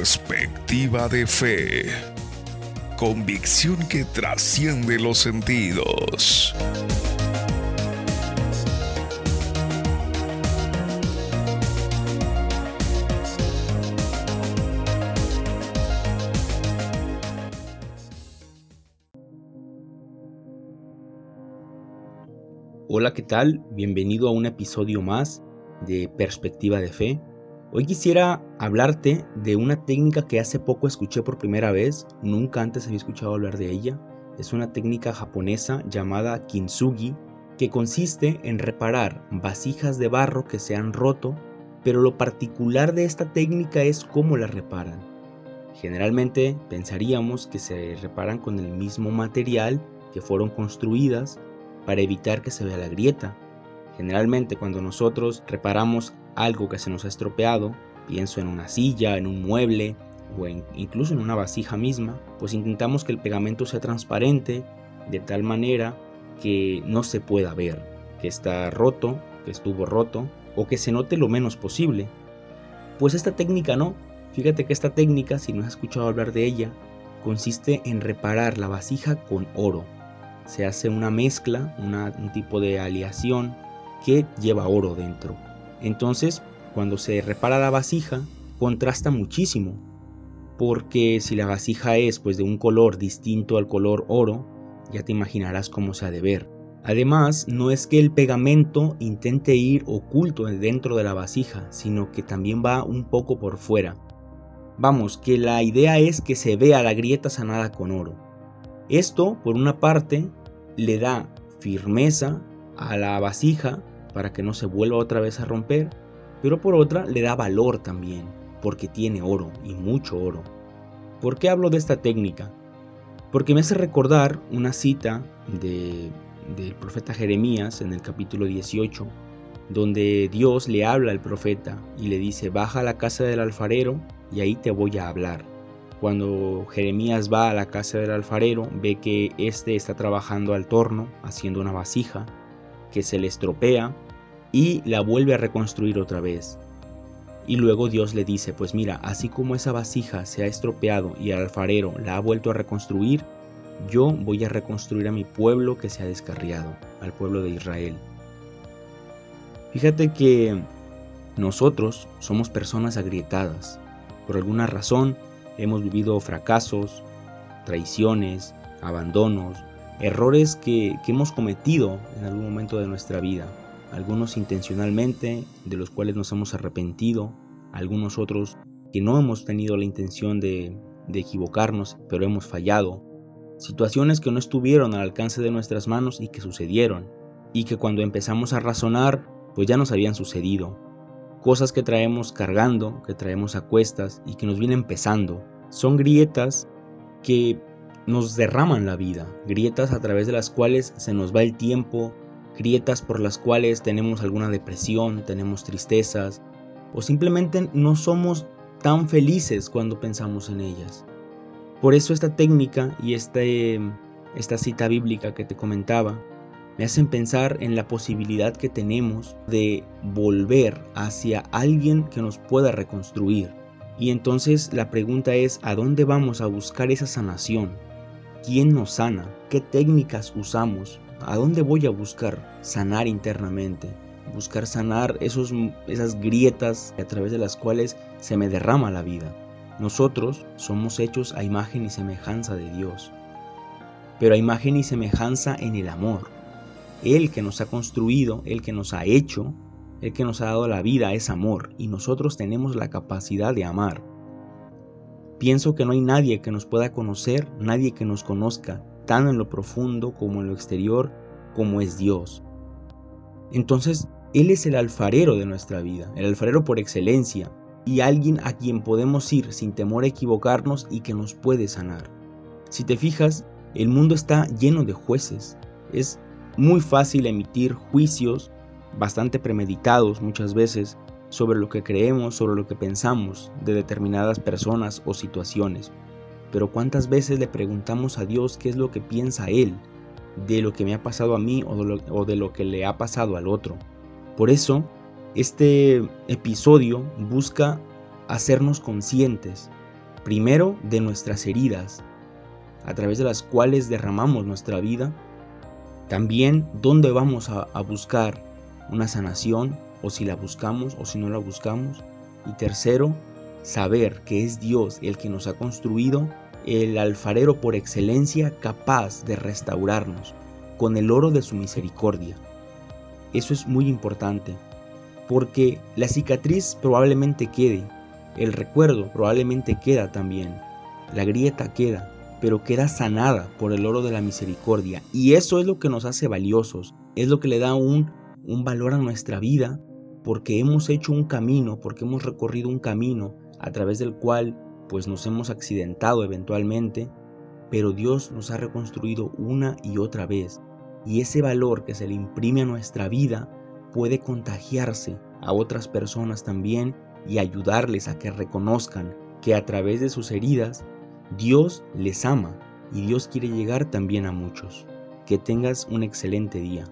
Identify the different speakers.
Speaker 1: Perspectiva de fe. Convicción que trasciende los sentidos.
Speaker 2: Hola, ¿qué tal? Bienvenido a un episodio más de Perspectiva de Fe. Hoy quisiera hablarte de una técnica que hace poco escuché por primera vez, nunca antes había escuchado hablar de ella. Es una técnica japonesa llamada kintsugi que consiste en reparar vasijas de barro que se han roto, pero lo particular de esta técnica es cómo la reparan. Generalmente pensaríamos que se reparan con el mismo material que fueron construidas para evitar que se vea la grieta. Generalmente cuando nosotros reparamos algo que se nos ha estropeado, pienso en una silla, en un mueble o incluso en una vasija misma, pues intentamos que el pegamento sea transparente de tal manera que no se pueda ver que está roto, que estuvo roto o que se note lo menos posible. Pues esta técnica no. Fíjate que esta técnica, si no has escuchado hablar de ella, consiste en reparar la vasija con oro. Se hace una mezcla, un tipo de aleación que lleva oro dentro. Entonces, cuando se repara la vasija, contrasta muchísimo, porque si la vasija es pues de un color distinto al color oro, ya te imaginarás cómo se ha de ver. Además, no es que el pegamento intente ir oculto dentro de la vasija, sino que también va un poco por fuera. Vamos, que la idea es que se vea la grieta sanada con oro. Esto, por una parte, le da firmeza a la vasija para que no se vuelva otra vez a romper, pero por otra le da valor también, porque tiene oro y mucho oro. ¿Por qué hablo de esta técnica? Porque me hace recordar una cita de, del profeta Jeremías en el capítulo 18, donde Dios le habla al profeta y le dice, baja a la casa del alfarero y ahí te voy a hablar. Cuando Jeremías va a la casa del alfarero, ve que éste está trabajando al torno, haciendo una vasija, que se le estropea y la vuelve a reconstruir otra vez. Y luego Dios le dice, pues mira, así como esa vasija se ha estropeado y el alfarero la ha vuelto a reconstruir, yo voy a reconstruir a mi pueblo que se ha descarriado, al pueblo de Israel. Fíjate que nosotros somos personas agrietadas. Por alguna razón hemos vivido fracasos, traiciones, abandonos, errores que, hemos cometido en algún momento de nuestra vida, algunos intencionalmente, de los cuales nos hemos arrepentido, algunos otros que no hemos tenido la intención de, de equivocarnos, pero hemos fallado, situaciones que no estuvieron al alcance de nuestras manos y que sucedieron, y que cuando empezamos a razonar, pues ya nos habían sucedido, cosas que traemos cargando, que traemos a cuestas y que nos vienen pesando, son grietas que nos derraman la vida, grietas a través de las cuales se nos va el tiempo, grietas por las cuales tenemos alguna depresión, tenemos tristezas o simplemente no somos tan felices cuando pensamos en ellas. Por eso esta técnica y este, esta cita bíblica que te comentaba me hacen pensar en la posibilidad que tenemos de volver hacia alguien que nos pueda reconstruir. Y entonces la pregunta es, ¿a dónde vamos a buscar esa sanación? ¿Quién nos sana? ¿Qué técnicas usamos? ¿A dónde voy a buscar sanar internamente? Buscar sanar esos, esas grietas a través de las cuales se me derrama la vida. Nosotros somos hechos a imagen y semejanza de Dios, pero a imagen y semejanza en el amor. Él que nos ha construido, el que nos ha hecho, el que nos ha dado la vida es amor y nosotros tenemos la capacidad de amar. Pienso que no hay nadie que nos pueda conocer, nadie que nos conozca, tan en lo profundo como en lo exterior, como es Dios. Entonces, Él es el alfarero de nuestra vida, el alfarero por excelencia, y alguien a quien podemos ir sin temor a equivocarnos y que nos puede sanar. Si te fijas, el mundo está lleno de jueces. Es muy fácil emitir juicios bastante premeditados muchas veces sobre lo que creemos, sobre lo que pensamos de determinadas personas o situaciones. Pero cuántas veces le preguntamos a Dios qué es lo que piensa Él de lo que me ha pasado a mí o de lo, que le ha pasado al otro. Por eso, este episodio busca hacernos conscientes primero de nuestras heridas, a través de las cuales derramamos nuestra vida, también dónde vamos a buscar una sanación, o si la buscamos o si no la buscamos. Y tercero, saber que es Dios el que nos ha construido, el alfarero por excelencia capaz de restaurarnos con el oro de su misericordia. Eso es muy importante, porque la cicatriz probablemente quede, el recuerdo probablemente queda también, la grieta queda, pero queda sanada por el oro de la misericordia. Y eso es lo que nos hace valiosos, es lo que le da un, un valor a nuestra vida, porque hemos hecho un camino, porque hemos recorrido un camino a través del cual pues nos hemos accidentado eventualmente, pero Dios nos ha reconstruido una y otra vez. Y ese valor que se le imprime a nuestra vida puede contagiarse a otras personas también y ayudarles a que reconozcan que a través de sus heridas Dios les ama y Dios quiere llegar también a muchos. Que tengas un excelente día.